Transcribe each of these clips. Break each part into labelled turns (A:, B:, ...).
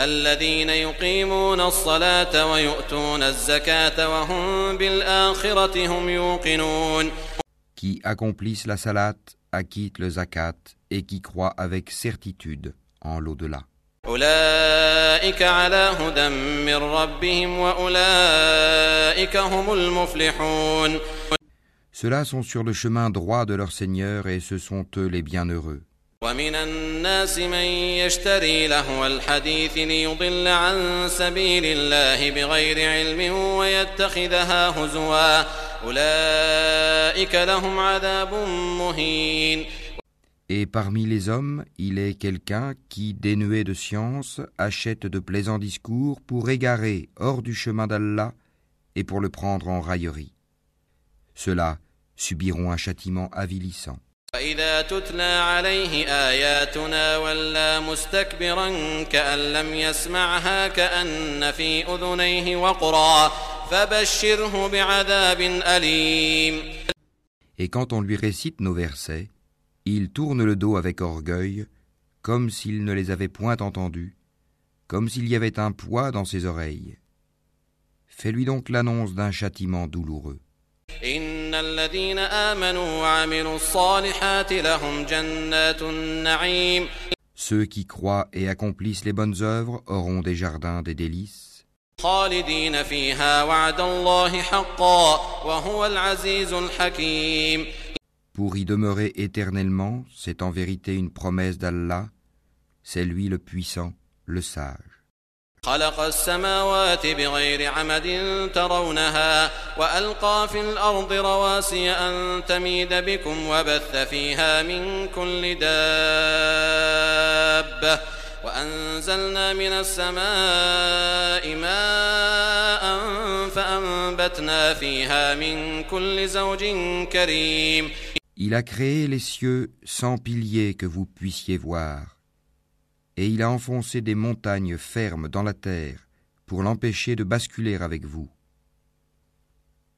A: الذين يقيمون الصلاة ويؤتون الزكاة وهم بالآخرة هم يوقنون
B: qui accomplissent la salat, acquittent le zakat et qui croient avec certitude en l'au-delà.
A: أولئك على هدى من ربهم وأولئك هم المفلحون
B: Ceux-là sont sur le chemin droit de leur Seigneur et ce sont eux les bienheureux.
A: ومن الناس من يشتري لهو الحديث ليضل عن سبيل الله بغير علم ويتخذها هزوا أولئك لهم عذاب مهين
B: Et parmi les hommes, il est quelqu'un qui, dénué de science, achète de plaisants discours pour égarer hors du chemin d'Allah et pour le prendre en raillerie. Ceux-là subiront un châtiment avilissant.
A: فإذا تتلى عليه آياتنا ولى مستكبرا كأن لم يسمعها كأن في أذنيه وقرا فبشره بعذاب أليم
B: Et quand on lui récite nos versets, il tourne le dos avec orgueil, comme s'il ne les avait point entendus, comme s'il y avait un poids dans ses oreilles. Fais-lui donc l'annonce d'un châtiment douloureux.
A: إن الذين آمنوا وعملوا الصالحات لهم جنات النعيم
B: Ceux qui croient et accomplissent les bonnes œuvres auront des jardins des délices,
A: خالدين فيها وعد الله حقا وهو العزيز الحكيم
B: pour y demeurer éternellement, c'est en vérité une promesse d'Allah, c'est lui le puissant, le sage.
A: خلق السماوات بغير عمد ترونها وألقى في الأرض رواسي أن تميد بكم وبث فيها من كل دابة وأنزلنا من السماء ماء فأنبتنا فيها من كل زوج كريم.
B: Il a créé les cieux sans piliers que vous puissiez voir, et il a enfoncé des montagnes fermes dans la terre pour l'empêcher de basculer avec vous.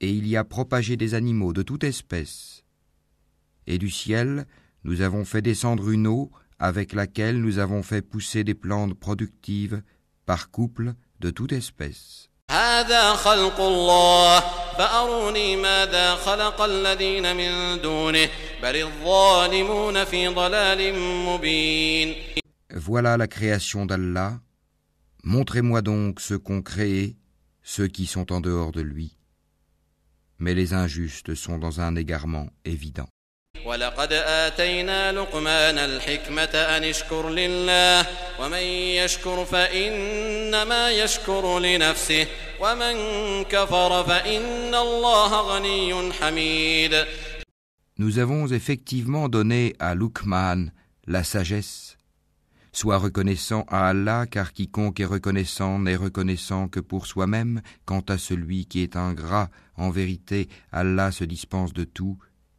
B: Et il y a propagé des animaux de toute espèce. Et du ciel, nous avons fait descendre une eau avec laquelle nous avons fait pousser des plantes productives par couple de toute espèce.
A: هذا خلق الله فأروني ماذا خلق الذين من دونه بل الظالمون في ضلال مبين
B: Voilà la création d'Allah. Montrez-moi donc ce qu'ont créé ceux qui sont en dehors de lui. Mais les injustes sont dans un égarement évident.
A: ولقد آتينا لقمان الحكمة أن اشكر لله ومن يشكر فإنما يشكر لنفسه ومن كفر فإن الله غني حميد
B: Nous avons effectivement donné à Luqman la sagesse. Sois reconnaissant à Allah, car quiconque est reconnaissant n'est reconnaissant que pour soi-même. Quant à celui qui est ingrat, en vérité, Allah se dispense de tout,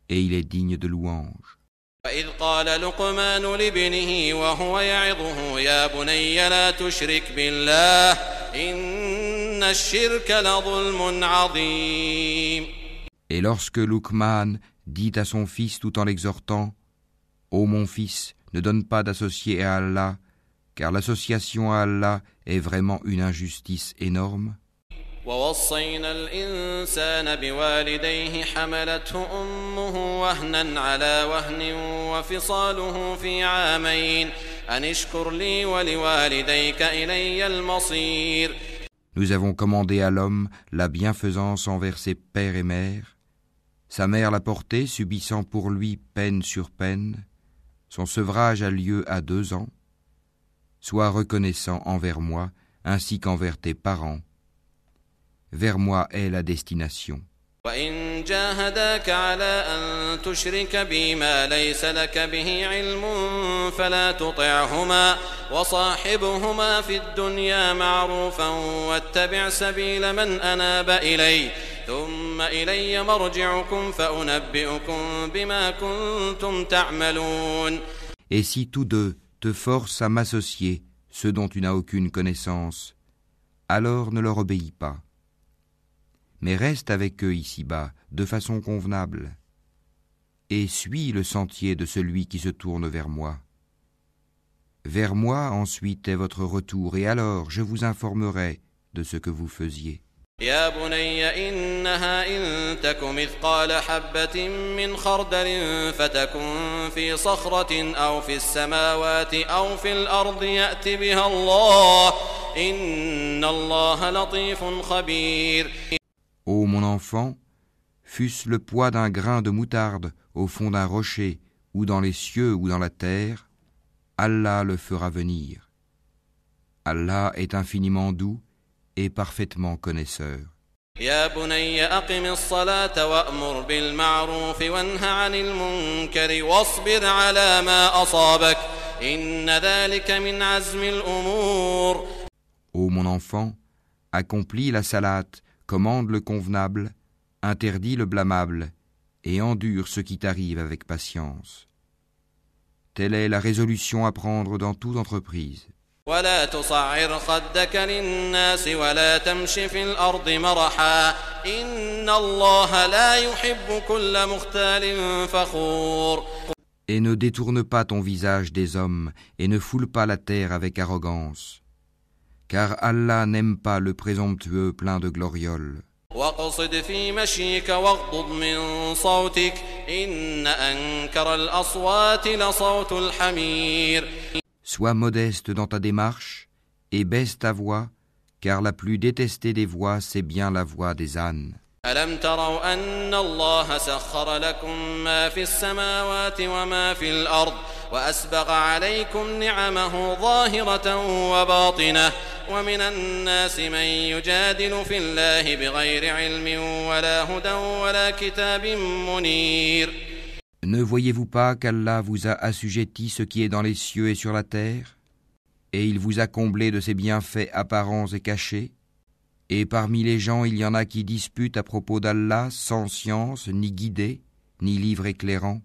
B: et il est digne de louange.
A: وإذ قال لقمان لابنه وهو يعظه يا بني لا تشرك بالله إن الشرك لظلم عظيم
B: Et lorsque Luqman dit à son fils tout en l'exhortant Ô mon fils, ne donne pas d'associé à Allah, car l'association à Allah est vraiment une injustice énorme.
A: ووصينا الإنسان بوالديه حملته أمه وهنا على وهن وفصاله في عامين أن اشكر لي ولوالديك إلي المصير
B: Nous avons commandé à l'homme la bienfaisance envers ses pères et mères. Sa mère l'a porté, subissant pour lui peine sur peine. Son sevrage a lieu à deux ans. Sois reconnaissant envers moi, ainsi qu'envers tes parents. Vers moi est la destination.
A: وإن جاهداك على أن تشرك بي ما ليس لك به علم فلا تطعهما وصاحبهما في الدنيا معروفا واتبع سبيل من أناب إلي ثم إلي مرجعكم فأنبئكم بما كنتم تعملون
B: Et si tous deux te forcent à m'associer, ceux dont tu n'as aucune connaissance, alors ne leur obéis pas. Mais reste avec eux ici-bas, de façon convenable, et suis le sentier de celui qui se tourne vers moi. Vers moi ensuite est votre retour, et alors je vous informerai de ce que vous faisiez.
A: يا بني إنها إن تك مثقال حبة من خردل فتكن في صخرة أو في السماوات أو في الأرض يأت بها الله إن الله لطيف خبير
B: Ô mon enfant, fût-ce le poids d'un grain de moutarde au fond d'un rocher, ou dans les cieux ou dans la terre, Allah le fera venir. Allah est infiniment doux et parfaitement connaisseur.
A: يا بني أقم الصلاة وأمر بالمعروف وانه عن المنكر واصبر على ما أصابك إن ذلك من عزم الأمور
B: Ô mon enfant, accomplis la salate, commande le convenable, interdis le blâmable, et endure ce qui t'arrive avec patience. Telle est la résolution à prendre dans toute entreprise.
A: ولا تصعر خدك للناس ولا تمش في الأرض مرحا إن الله لا يحب كل مختال فخور
B: Et ne détourne pas ton visage des hommes, et ne foule pas la terre avec arrogance. Car Allah n'aime pas le présomptueux plein de glorioles.
A: واقصد في مشيك واغضض من صوتك إن أنكر الأصوات لصوت الحمير
B: Sois modeste dans ta démarche, et baisse ta voix, car la plus détestée des voix, c'est bien la voix des ânes.
A: ألم تروا أن الله سخر لكم ما في السماوات وما في الأرض وأسبغ عليكم نعمه ظاهرة وباطنة ومن الناس من يجادل في الله بغير علم ولا هدى ولا كتاب منير
B: Ne voyez-vous pas qu'Allah vous a assujetti ce qui est dans les cieux et sur la terre? Et il vous a comblé de ses bienfaits apparents et cachés? Et parmi les gens il y en a qui disputent à propos d'Allah sans science, ni guidée, ni livre éclairant.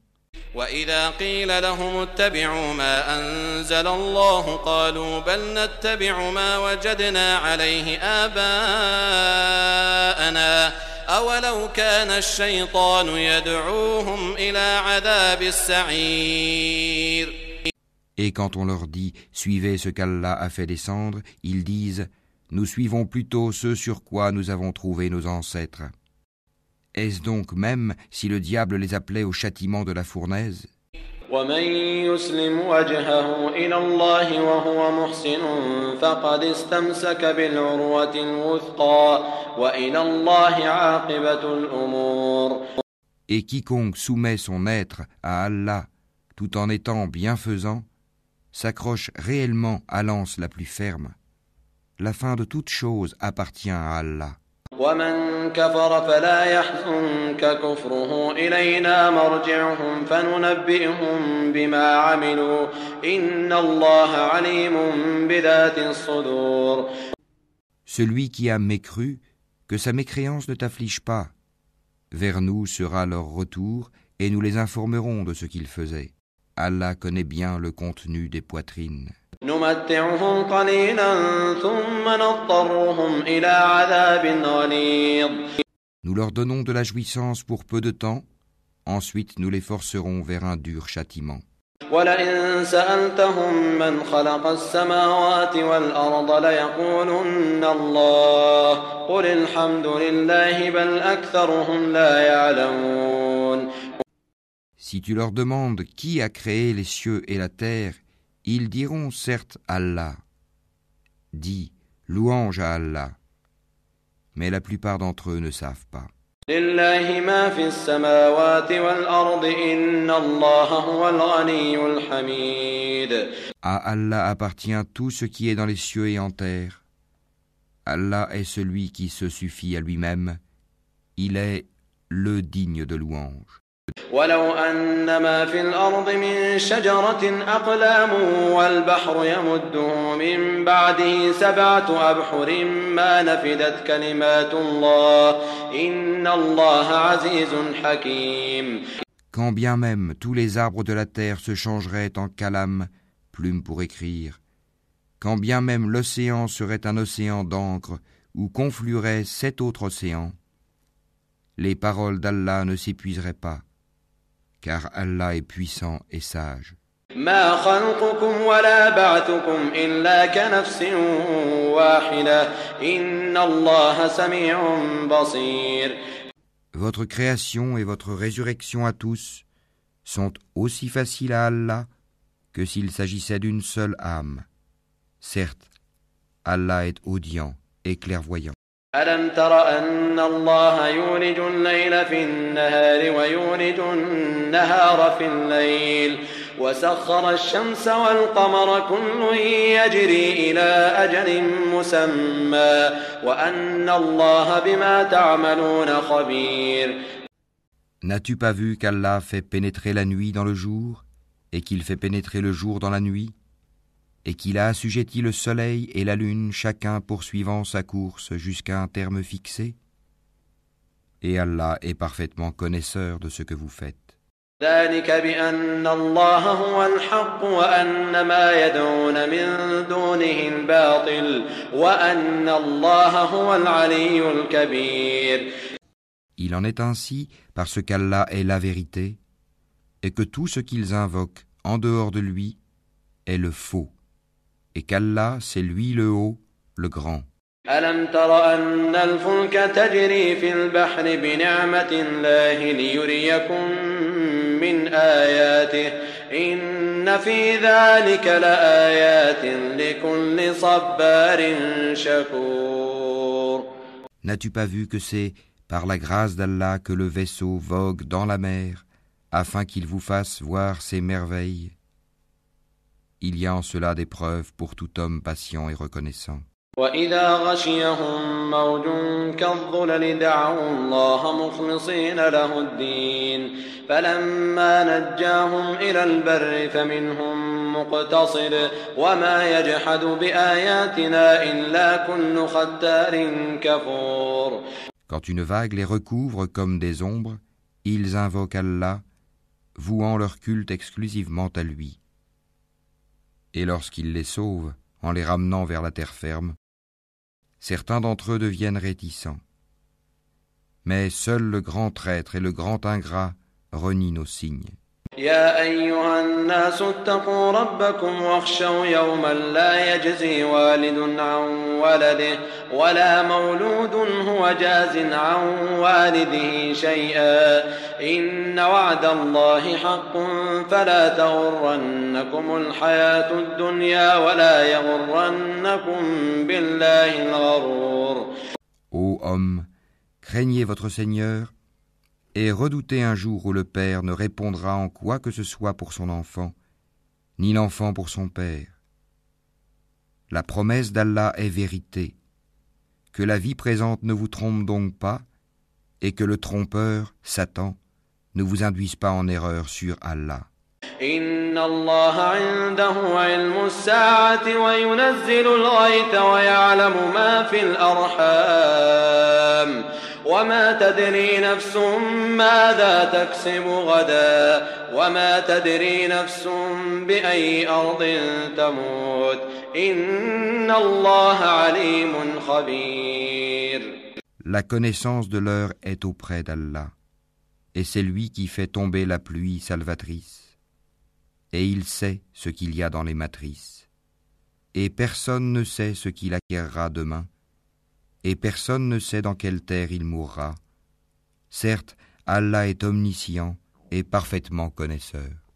A: وإذا قيل لهم اتبعوا ما أنزل الله قالوا بل نتبع ما وجدنا عليه آباءنا أولو كان الشيطان يدعوهم إلى عذاب السعير
B: Et quand on leur dit Suivez ce qu'Allah a fait descendre, ils disent Nous suivons plutôt ce sur quoi nous avons trouvé nos ancêtres. Est-ce donc même si le diable les appelait au châtiment de la fournaise
A: ومن يسلم وجهه إلى الله وهو محسن فقد استمسك بالعروة الوثقى وإلى الله عاقبة الأمور
B: Et quiconque soumet son être à Allah tout en étant bienfaisant s'accroche réellement à l'anse la plus ferme. La fin de toute chose appartient à Allah.
A: ومن كفر فلا يحزنك كفره إلينا مرجعهم فننبئهم بما عملوا إن الله عليم بذات الصدور
B: Celui qui a mécru, que sa mécréance ne t'afflige pas. Vers nous sera leur retour, et nous les informerons de ce qu'ils faisaient. Allah connaît bien le contenu des poitrines.
A: نمتعهم قليلا ثم نضطرهم إلى عذاب غليظ
B: Nous leur donnons de la jouissance pour peu de temps, ensuite nous les forcerons vers un dur châtiment.
A: ولئن سألتهم من خلق السماوات والأرض ليقولن الله قل الحمد لله بل أكثرهم لا يعلمون
B: Si tu leur demandes qui a créé les cieux et la terre, ils diront certes Allah. Dis, louange à Allah. Mais la plupart d'entre eux ne savent pas. À Allah appartient tout ce qui est dans les cieux et en terre. Allah est celui qui se suffit à lui-même. Il est le digne de louange.
A: ولو أن ما في الأرض من شجرة أقلام والبحر يمده من بعده سبعة أبحر ما نفدت كلمات الله إن الله عزيز حكيم
B: Quand bien même tous les arbres de la terre se changeraient en calame, plume pour écrire, quand bien même l'océan serait un océan d'encre où conflueraient sept autres océans, les paroles d'Allah ne s'épuiseraient pas, car Allah est puissant et sage.
A: ما خلقكم ولا بعثكم إلا كنفس واحدة إن الله سميع بصير
B: Votre création et votre résurrection à tous sont aussi faciles à Allah que s'il s'agissait d'une seule âme. Certes, Allah est audient et clairvoyant.
A: ألم تر أن الله يولج الليل في النهار ويولج النهار في الليل وسخر الشمس والقمر كل يجري إلى أجل مسمى وأن الله بما تعملون خبير.
B: N'as-tu pas vu qu'Allah fait pénétrer la nuit dans le jour et qu'il fait pénétrer le jour dans la nuit? et qu'il a assujetti le soleil et la lune chacun poursuivant sa course jusqu'à un terme fixé Et Allah est parfaitement connaisseur de ce que vous faites.
A: ذلك بأن الله هو الحق وأن ما يدعون من دونه الباطل وأن الله هو العلي الكبير
B: Il en est ainsi parce qu'Allah est la vérité et que tout ce qu'ils invoquent en dehors de lui est le faux et qu'Allah c'est lui le haut, le grand.
A: ألم تر أن الفلك تجري في البحر بنعمة الله ليريكم من آياته إن في ذلك لآيات لكل صبار شكور
B: N'as-tu pas vu que c'est par la grâce d'Allah que le vaisseau vogue dans la mer afin qu'il vous fasse voir ses merveilles Il y a en cela des preuves pour tout homme patient et reconnaissant.
A: وإذا غشيهم موج كالظلل دعوا الله مخلصين له الدين فلما نجاهم إلى البر فمنهم مقتصد وما يجحد بآياتنا إلا كل ختار كفور
B: Quand une vague les recouvre comme des ombres, ils invoquent Allah, vouant leur culte exclusivement à lui. Et lorsqu'il les sauve, en les ramenant vers la terre ferme, certains d'entre eux deviennent réticents. Mais seul le grand traître et le grand ingrat renient nos signes.
A: يا أيها الناس اتقوا ربكم واخشوا يوما لا يجزي والد عن ولده ولا مولود هو جاز عن والده شيئا. إن وعد الله حق فلا تغرنكم الحياة الدنيا ولا يغرنكم بالله الغرور.
B: Ô homme, craignez votre Seigneur et redoutez un jour où le père ne répondra en quoi que ce soit pour son enfant, ni l'enfant pour son père. La promesse d'Allah est vérité. Que la vie présente ne vous trompe donc pas, et que le trompeur, Satan, ne vous induise pas en erreur sur Allah.
A: إن الله عنده علم الساعة وينزل الغيث ويعلم ما في الأرحام وما تدري نفس ماذا تكسب غدا وما تدري نفس بأي أرض تموت إن الله عليم خبير
B: La connaissance de l'heure est auprès d'Allah, et c'est lui qui fait tomber la pluie salvatrice, et il sait ce qu'il y a dans les matrices, et personne ne sait ce qu'il acquérera demain, et personne ne sait dans quelle terre il mourra. Certes, Allah est omniscient et parfaitement connaisseur.